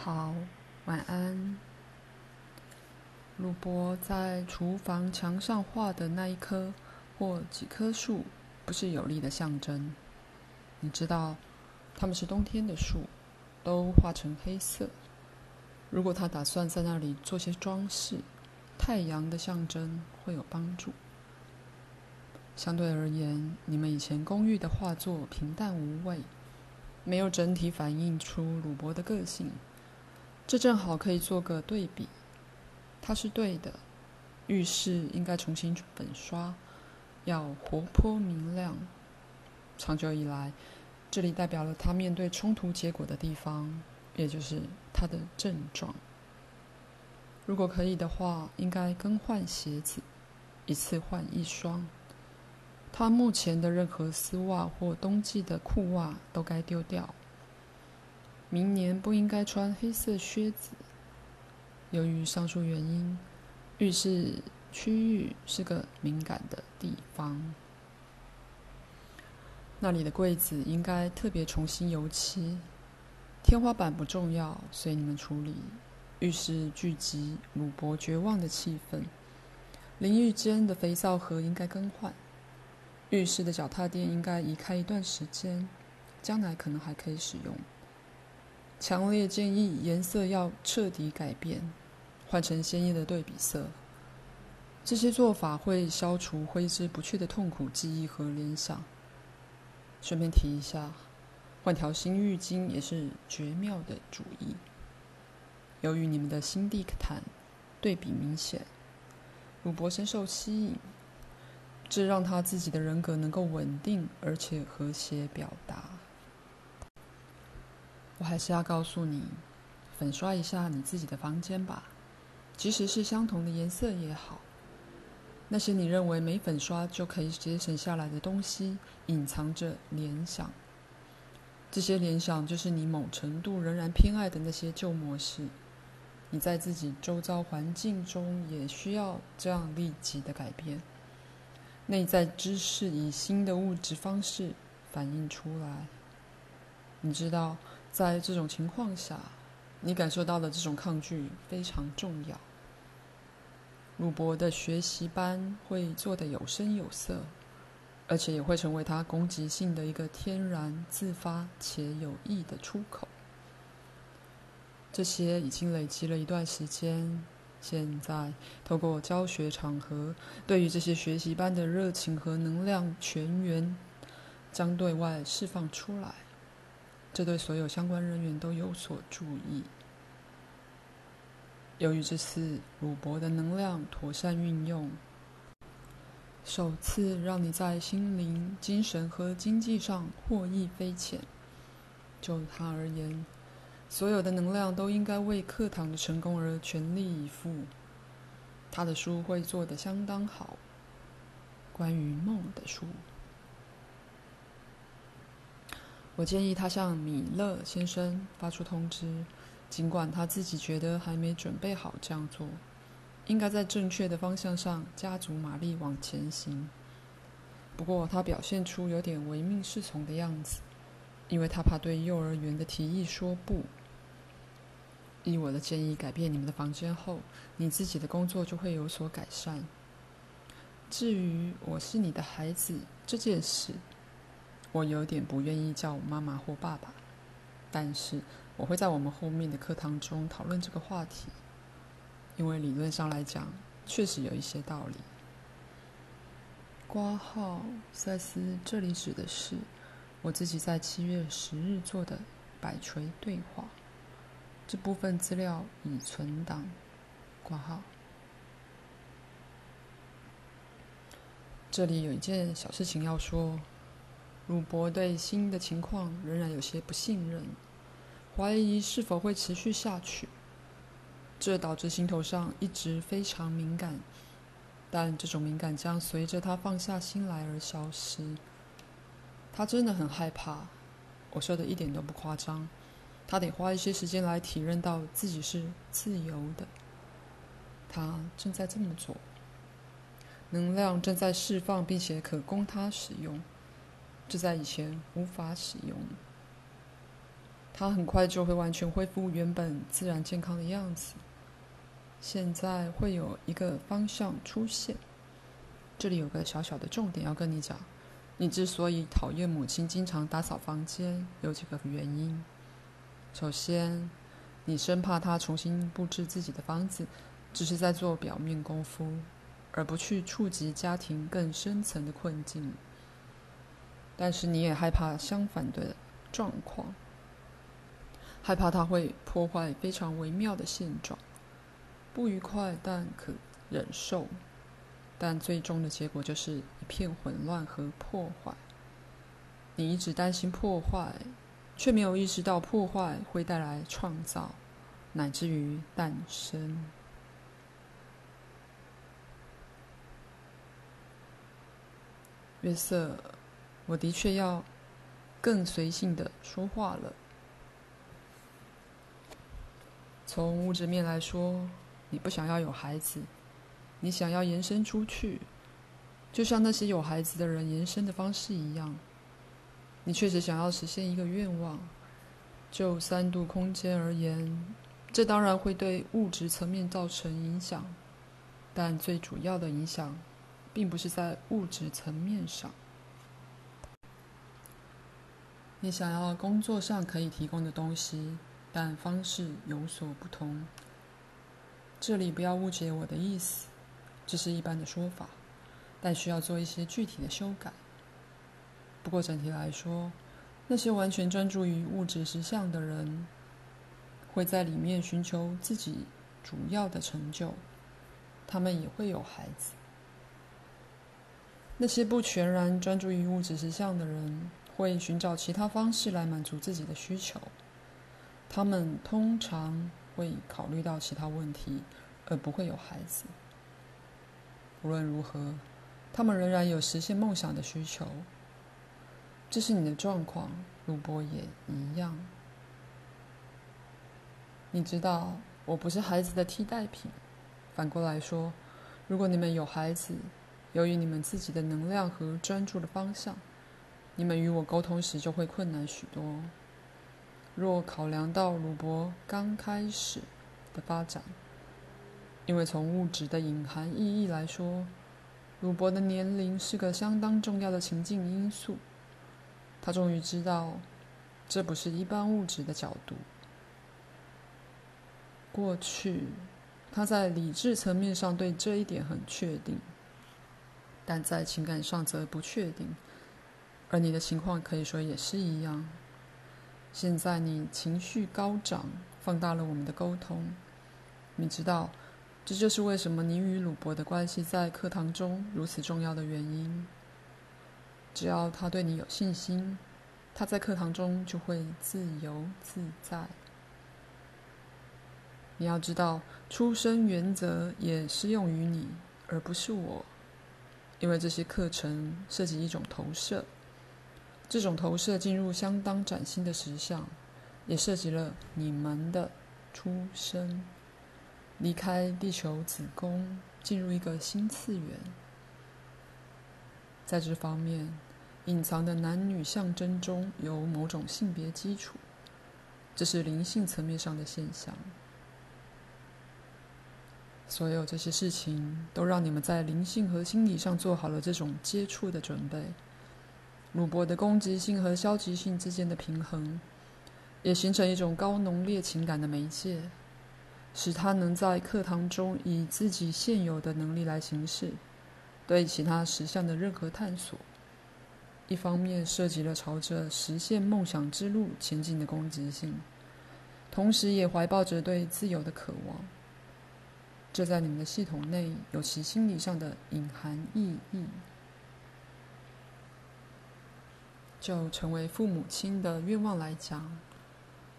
好，晚安。鲁伯在厨房墙上画的那一棵或几棵树，不是有力的象征。你知道，它们是冬天的树，都画成黑色。如果他打算在那里做些装饰，太阳的象征会有帮助。相对而言，你们以前公寓的画作平淡无味，没有整体反映出鲁伯的个性。这正好可以做个对比，他是对的。浴室应该重新粉刷，要活泼明亮。长久以来，这里代表了他面对冲突结果的地方，也就是他的症状。如果可以的话，应该更换鞋子，一次换一双。他目前的任何丝袜或冬季的裤袜都该丢掉。明年不应该穿黑色靴子。由于上述原因，浴室区域是个敏感的地方。那里的柜子应该特别重新油漆。天花板不重要，随你们处理。浴室聚集鲁伯绝望的气氛。淋浴间的肥皂盒应该更换。浴室的脚踏垫应该移开一段时间，将来可能还可以使用。强烈建议颜色要彻底改变，换成鲜艳的对比色。这些做法会消除挥之不去的痛苦记忆和联想。顺便提一下，换条新浴巾也是绝妙的主意。由于你们的新地毯对比明显，鲁伯深受吸引，这让他自己的人格能够稳定而且和谐表达。我还是要告诉你，粉刷一下你自己的房间吧，即使是相同的颜色也好。那些你认为没粉刷就可以节省下来的东西，隐藏着联想。这些联想就是你某程度仍然偏爱的那些旧模式。你在自己周遭环境中也需要这样立即的改变。内在知识以新的物质方式反映出来。你知道。在这种情况下，你感受到的这种抗拒非常重要。鲁柏的学习班会做得有声有色，而且也会成为他攻击性的一个天然、自发且有益的出口。这些已经累积了一段时间，现在透过教学场合，对于这些学习班的热情和能量全员将对外释放出来。这对所有相关人员都有所注意。由于这次鲁伯的能量妥善运用，首次让你在心灵、精神和经济上获益匪浅。就他而言，所有的能量都应该为课堂的成功而全力以赴。他的书会做得相当好，关于梦的书。我建议他向米勒先生发出通知，尽管他自己觉得还没准备好这样做，应该在正确的方向上加足马力往前行。不过他表现出有点唯命是从的样子，因为他怕对幼儿园的提议说不。依我的建议改变你们的房间后，你自己的工作就会有所改善。至于我是你的孩子这件事，我有点不愿意叫我妈妈或爸爸，但是我会在我们后面的课堂中讨论这个话题，因为理论上来讲，确实有一些道理。挂号塞斯，这里指的是我自己在七月十日做的摆锤对话，这部分资料已存档。括号，这里有一件小事情要说。鲁伯对新的情况仍然有些不信任，怀疑是否会持续下去。这导致心头上一直非常敏感，但这种敏感将随着他放下心来而消失。他真的很害怕，我说的一点都不夸张。他得花一些时间来体认到自己是自由的。他正在这么做，能量正在释放，并且可供他使用。这在以前无法使用。它很快就会完全恢复原本自然健康的样子。现在会有一个方向出现，这里有个小小的重点要跟你讲。你之所以讨厌母亲经常打扫房间，有几个原因。首先，你生怕她重新布置自己的房子，只是在做表面功夫，而不去触及家庭更深层的困境。但是你也害怕相反的状况，害怕它会破坏非常微妙的现状。不愉快，但可忍受，但最终的结果就是一片混乱和破坏。你一直担心破坏，却没有意识到破坏会带来创造，乃至于诞生。约瑟，我的确要更随性的说话了。从物质面来说。你不想要有孩子，你想要延伸出去，就像那些有孩子的人延伸的方式一样。你确实想要实现一个愿望。就三度空间而言，这当然会对物质层面造成影响，但最主要的影响，并不是在物质层面上。你想要工作上可以提供的东西，但方式有所不同。这里不要误解我的意思，这是一般的说法，但需要做一些具体的修改。不过整体来说，那些完全专注于物质实相的人，会在里面寻求自己主要的成就，他们也会有孩子。那些不全然专注于物质实相的人，会寻找其他方式来满足自己的需求，他们通常。会考虑到其他问题，而不会有孩子。无论如何，他们仍然有实现梦想的需求。这是你的状况，鲁伯也一样。你知道，我不是孩子的替代品。反过来说，如果你们有孩子，由于你们自己的能量和专注的方向，你们与我沟通时就会困难许多。若考量到鲁伯刚开始的发展，因为从物质的隐含意义来说，鲁伯的年龄是个相当重要的情境因素。他终于知道，这不是一般物质的角度。过去，他在理智层面上对这一点很确定，但在情感上则不确定。而你的情况可以说也是一样。现在你情绪高涨，放大了我们的沟通。你知道，这就是为什么你与鲁伯的关系在课堂中如此重要的原因。只要他对你有信心，他在课堂中就会自由自在。你要知道，出生原则也适用于你，而不是我，因为这些课程涉及一种投射。这种投射进入相当崭新的实相，也涉及了你们的出生，离开地球子宫，进入一个新次元。在这方面，隐藏的男女象征中有某种性别基础，这是灵性层面上的现象。所有这些事情都让你们在灵性和心理上做好了这种接触的准备。鲁伯的攻击性和消极性之间的平衡，也形成一种高浓烈情感的媒介，使他能在课堂中以自己现有的能力来行事，对其他实相的任何探索。一方面涉及了朝着实现梦想之路前进的攻击性，同时也怀抱着对自由的渴望。这在你们的系统内有其心理上的隐含意义。就成为父母亲的愿望来讲，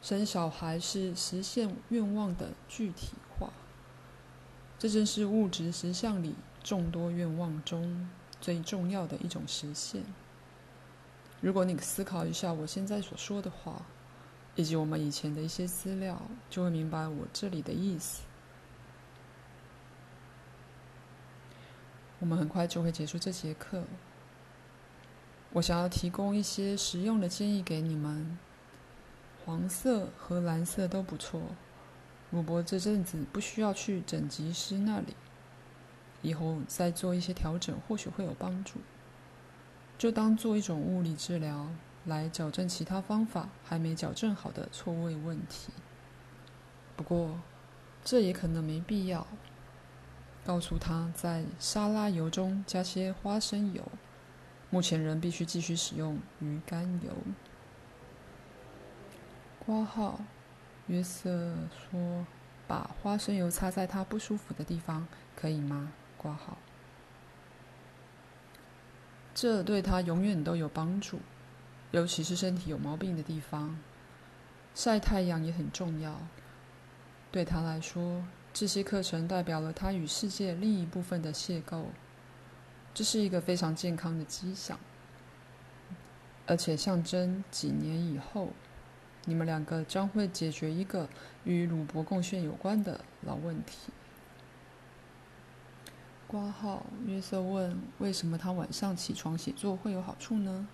生小孩是实现愿望的具体化。这正是物质实相里众多愿望中最重要的一种实现。如果你思考一下我现在所说的话，以及我们以前的一些资料，就会明白我这里的意思。我们很快就会结束这节课。我想要提供一些实用的建议给你们。黄色和蓝色都不错。鲁伯这阵子不需要去整脊师那里，以后再做一些调整，或许会有帮助。就当做一种物理治疗，来矫正其他方法还没矫正好的错位问题。不过，这也可能没必要。告诉他在沙拉油中加些花生油。目前仍必须继续使用鱼肝油。挂号，约瑟说：“把花生油擦在他不舒服的地方，可以吗？”挂号，这对他永远都有帮助，尤其是身体有毛病的地方。晒太阳也很重要。对他来说，这些课程代表了他与世界另一部分的邂逅。这是一个非常健康的迹象，而且象征几年以后，你们两个将会解决一个与鲁伯贡献有关的老问题。括号，约瑟问：“为什么他晚上起床写作会有好处呢？”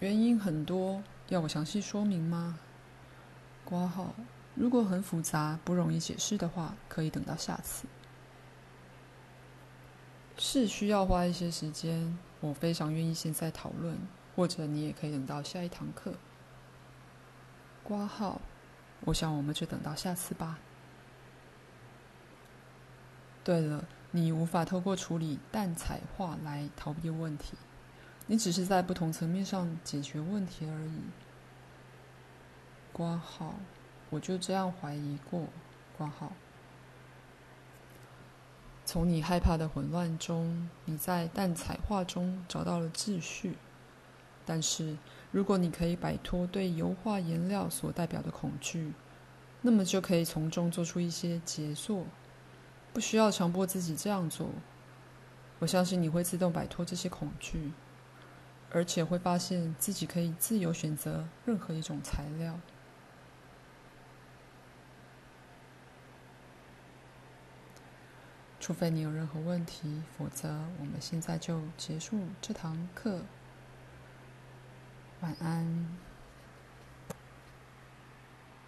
原因很多，要我详细说明吗？括号，如果很复杂、不容易解释的话，可以等到下次。是需要花一些时间，我非常愿意现在讨论，或者你也可以等到下一堂课。挂号，我想我们就等到下次吧。对了，你无法透过处理淡彩画来逃避问题，你只是在不同层面上解决问题而已。挂号，我就这样怀疑过。挂号。从你害怕的混乱中，你在蛋彩画中找到了秩序。但是，如果你可以摆脱对油画颜料所代表的恐惧，那么就可以从中做出一些杰作。不需要强迫自己这样做。我相信你会自动摆脱这些恐惧，而且会发现自己可以自由选择任何一种材料。除非你有任何问题，否则我们现在就结束这堂课。晚安。